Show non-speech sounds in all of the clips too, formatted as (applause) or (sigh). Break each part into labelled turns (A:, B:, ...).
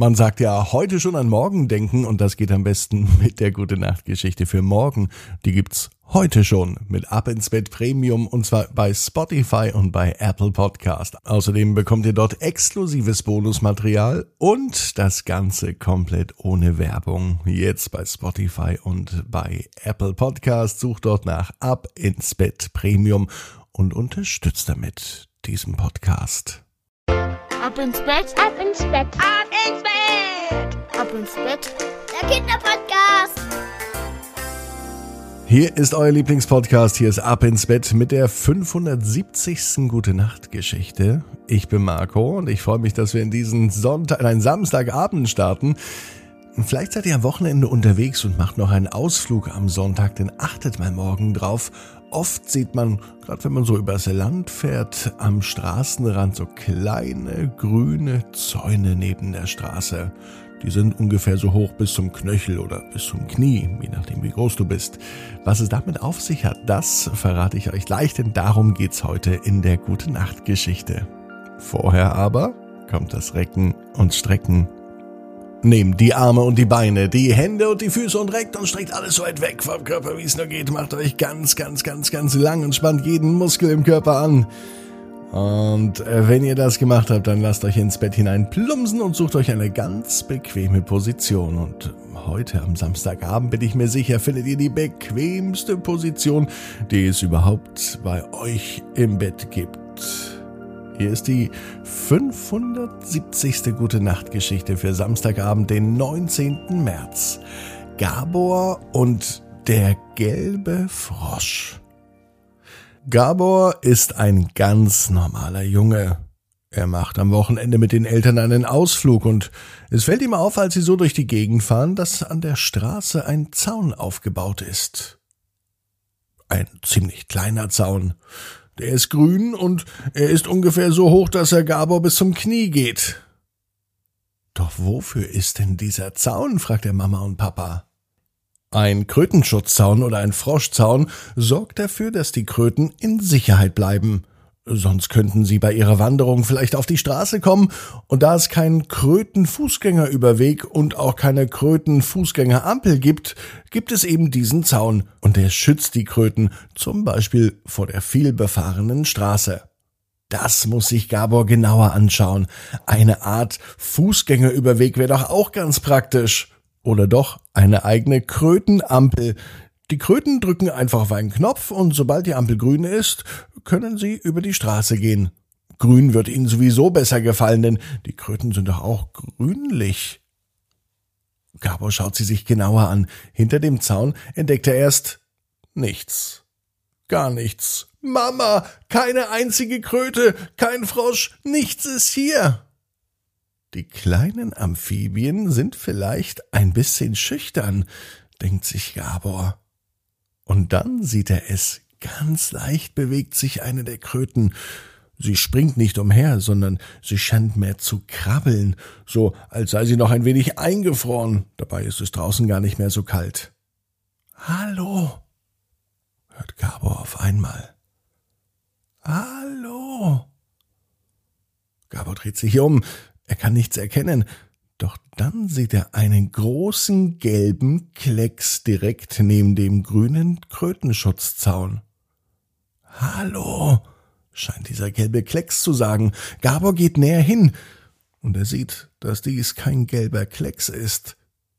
A: Man sagt ja, heute schon an morgen denken und das geht am besten (laughs) mit der gute Nachtgeschichte für morgen. Die gibt's heute schon mit Ab ins Bett Premium und zwar bei Spotify und bei Apple Podcast. Außerdem bekommt ihr dort exklusives Bonusmaterial und das Ganze komplett ohne Werbung. Jetzt bei Spotify und bei Apple Podcast sucht dort nach Ab ins Bett Premium und unterstützt damit diesen Podcast.
B: Ab ins Bett, ab ins Bett, ab ins Bett, ab ins Bett. Der Kinderpodcast.
A: Hier ist euer Lieblingspodcast, hier ist Ab ins Bett mit der 570. Gute Nacht Geschichte. Ich bin Marco und ich freue mich, dass wir in diesen Sonntag, in einen Samstagabend starten. Vielleicht seid ihr am Wochenende unterwegs und macht noch einen Ausflug am Sonntag, denn achtet mal morgen drauf. Oft sieht man, gerade wenn man so übers Land fährt, am Straßenrand so kleine grüne Zäune neben der Straße. Die sind ungefähr so hoch bis zum Knöchel oder bis zum Knie, je nachdem wie groß du bist. Was es damit auf sich hat, das verrate ich euch gleich, denn darum geht's heute in der Gute Nacht Geschichte. Vorher aber kommt das Recken und Strecken Nehmt die Arme und die Beine, die Hände und die Füße und reckt und streckt alles so weit weg vom Körper, wie es nur geht. Macht euch ganz, ganz, ganz, ganz lang und spannt jeden Muskel im Körper an. Und äh, wenn ihr das gemacht habt, dann lasst euch ins Bett hinein plumpsen und sucht euch eine ganz bequeme Position. Und heute am Samstagabend bin ich mir sicher, findet ihr die bequemste Position, die es überhaupt bei euch im Bett gibt. Hier ist die 570. Gute Nacht Geschichte für Samstagabend, den 19. März. Gabor und der gelbe Frosch. Gabor ist ein ganz normaler Junge. Er macht am Wochenende mit den Eltern einen Ausflug und es fällt ihm auf, als sie so durch die Gegend fahren, dass an der Straße ein Zaun aufgebaut ist. Ein ziemlich kleiner Zaun. Der ist grün und er ist ungefähr so hoch, dass er Gabor bis zum Knie geht. Doch wofür ist denn dieser Zaun? fragt er Mama und Papa. Ein Krötenschutzzaun oder ein Froschzaun sorgt dafür, dass die Kröten in Sicherheit bleiben. Sonst könnten sie bei ihrer Wanderung vielleicht auf die Straße kommen, und da es keinen Kröten-Fußgängerüberweg und auch keine Kröten-Fußgängerampel gibt, gibt es eben diesen Zaun, und der schützt die Kröten zum Beispiel vor der vielbefahrenen Straße. Das muss sich Gabor genauer anschauen. Eine Art Fußgängerüberweg wäre doch auch ganz praktisch. Oder doch eine eigene Krötenampel, die Kröten drücken einfach auf einen Knopf und sobald die Ampel grün ist, können sie über die Straße gehen. Grün wird ihnen sowieso besser gefallen, denn die Kröten sind doch auch grünlich. Gabor schaut sie sich genauer an. Hinter dem Zaun entdeckt er erst nichts. Gar nichts. Mama, keine einzige Kröte, kein Frosch, nichts ist hier. Die kleinen Amphibien sind vielleicht ein bisschen schüchtern, denkt sich Gabor. Und dann sieht er es. Ganz leicht bewegt sich eine der Kröten. Sie springt nicht umher, sondern sie scheint mehr zu krabbeln, so als sei sie noch ein wenig eingefroren. Dabei ist es draußen gar nicht mehr so kalt. Hallo, hört Gabor auf einmal. Hallo. Gabor dreht sich um. Er kann nichts erkennen. Doch dann sieht er einen großen gelben Klecks direkt neben dem grünen Krötenschutzzaun. Hallo, scheint dieser gelbe Klecks zu sagen. Gabor geht näher hin und er sieht, dass dies kein gelber Klecks ist,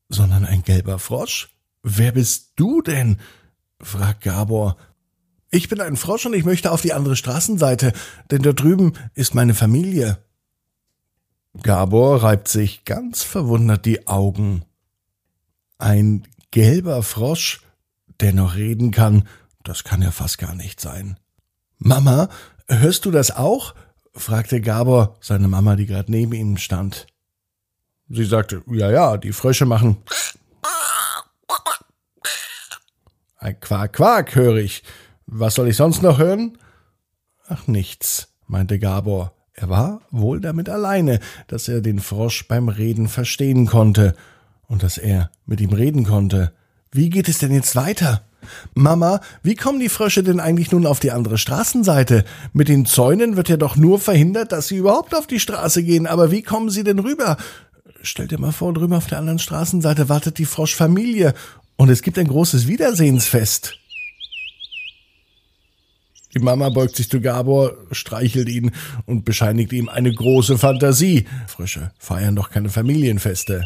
A: sondern ein gelber Frosch. Wer bist du denn? fragt Gabor. Ich bin ein Frosch und ich möchte auf die andere Straßenseite, denn da drüben ist meine Familie. Gabor reibt sich ganz verwundert die Augen. Ein gelber Frosch, der noch reden kann, das kann ja fast gar nicht sein. Mama, hörst du das auch? fragte Gabor seine Mama, die gerade neben ihm stand. Sie sagte, ja, ja, die Frösche machen. Ein Quak, Quak, höre ich. Was soll ich sonst noch hören? Ach, nichts, meinte Gabor. Er war wohl damit alleine, dass er den Frosch beim Reden verstehen konnte und dass er mit ihm reden konnte. Wie geht es denn jetzt weiter? Mama, wie kommen die Frösche denn eigentlich nun auf die andere Straßenseite? Mit den Zäunen wird ja doch nur verhindert, dass sie überhaupt auf die Straße gehen, aber wie kommen sie denn rüber? stell dir mal vor, drüben auf der anderen Straßenseite wartet die Froschfamilie und es gibt ein großes Wiedersehensfest. Die Mama beugt sich zu Gabor, streichelt ihn und bescheinigt ihm eine große Fantasie. Frösche feiern doch keine Familienfeste.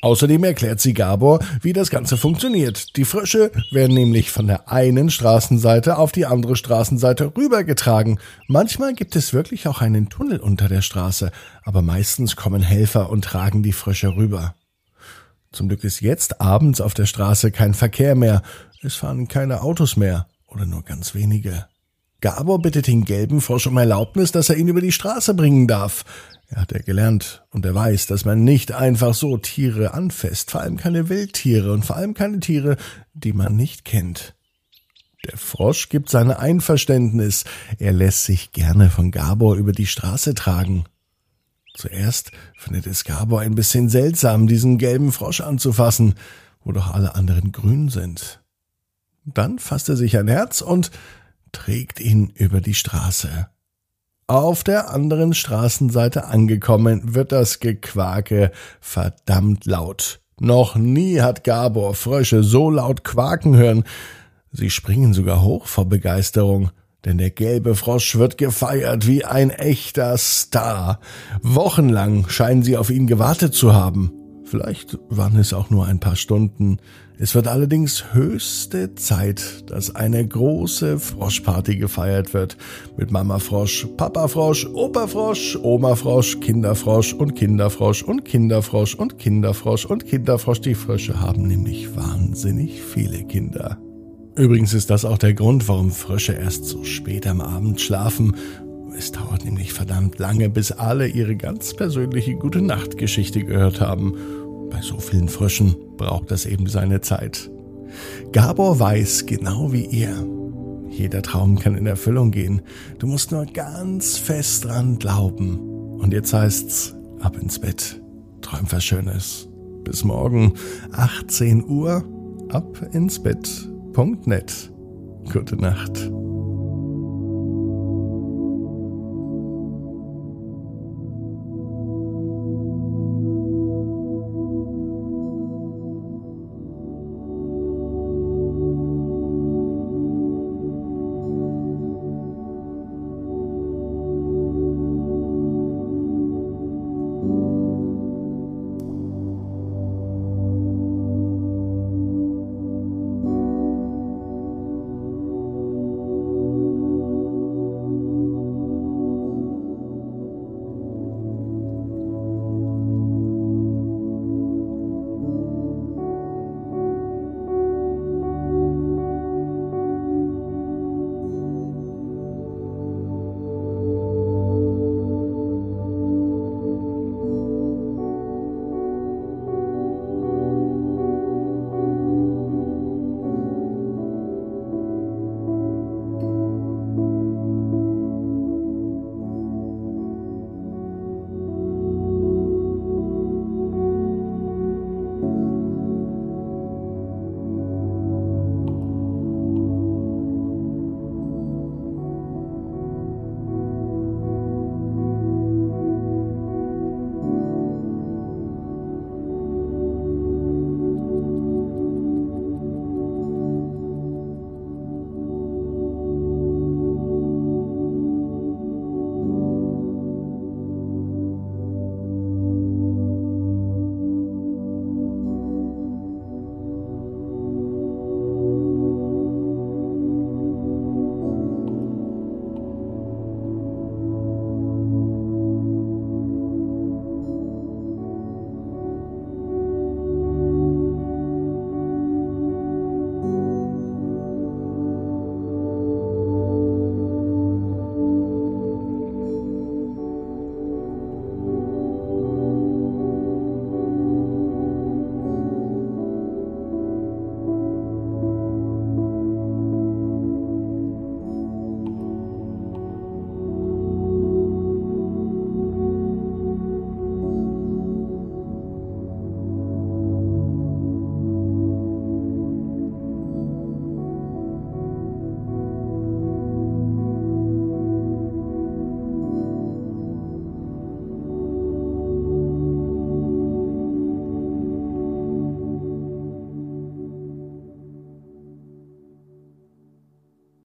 A: Außerdem erklärt sie Gabor, wie das Ganze funktioniert. Die Frösche werden nämlich von der einen Straßenseite auf die andere Straßenseite rübergetragen. Manchmal gibt es wirklich auch einen Tunnel unter der Straße, aber meistens kommen Helfer und tragen die Frösche rüber. Zum Glück ist jetzt abends auf der Straße kein Verkehr mehr. Es fahren keine Autos mehr oder nur ganz wenige. Gabor bittet den gelben Frosch um Erlaubnis, dass er ihn über die Straße bringen darf. Er hat ja gelernt und er weiß, dass man nicht einfach so Tiere anfasst, vor allem keine Wildtiere und vor allem keine Tiere, die man nicht kennt. Der Frosch gibt seine Einverständnis, er lässt sich gerne von Gabor über die Straße tragen. Zuerst findet es Gabor ein bisschen seltsam, diesen gelben Frosch anzufassen, wo doch alle anderen grün sind. Dann fasst er sich ein Herz und trägt ihn über die Straße. Auf der anderen Straßenseite angekommen, wird das Gequake verdammt laut. Noch nie hat Gabor Frösche so laut quaken hören. Sie springen sogar hoch vor Begeisterung, denn der gelbe Frosch wird gefeiert wie ein echter Star. Wochenlang scheinen sie auf ihn gewartet zu haben. Vielleicht waren es auch nur ein paar Stunden. Es wird allerdings höchste Zeit, dass eine große Froschparty gefeiert wird. Mit Mama Frosch, Papa Frosch, Opa Frosch, Oma Frosch, Kinderfrosch und Kinderfrosch und Kinderfrosch und Kinderfrosch und Kinderfrosch. Die Frösche haben nämlich wahnsinnig viele Kinder. Übrigens ist das auch der Grund, warum Frösche erst so spät am Abend schlafen es dauert nämlich verdammt lange, bis alle ihre ganz persönliche Gute Nacht Geschichte gehört haben. Bei so vielen Fröschen braucht das eben seine Zeit. Gabor weiß genau wie ihr. Jeder Traum kann in Erfüllung gehen. Du musst nur ganz fest dran glauben. Und jetzt heißt's ab ins Bett. Träum was Schönes. Bis morgen 18 Uhr ab ins Bett.net. Gute Nacht.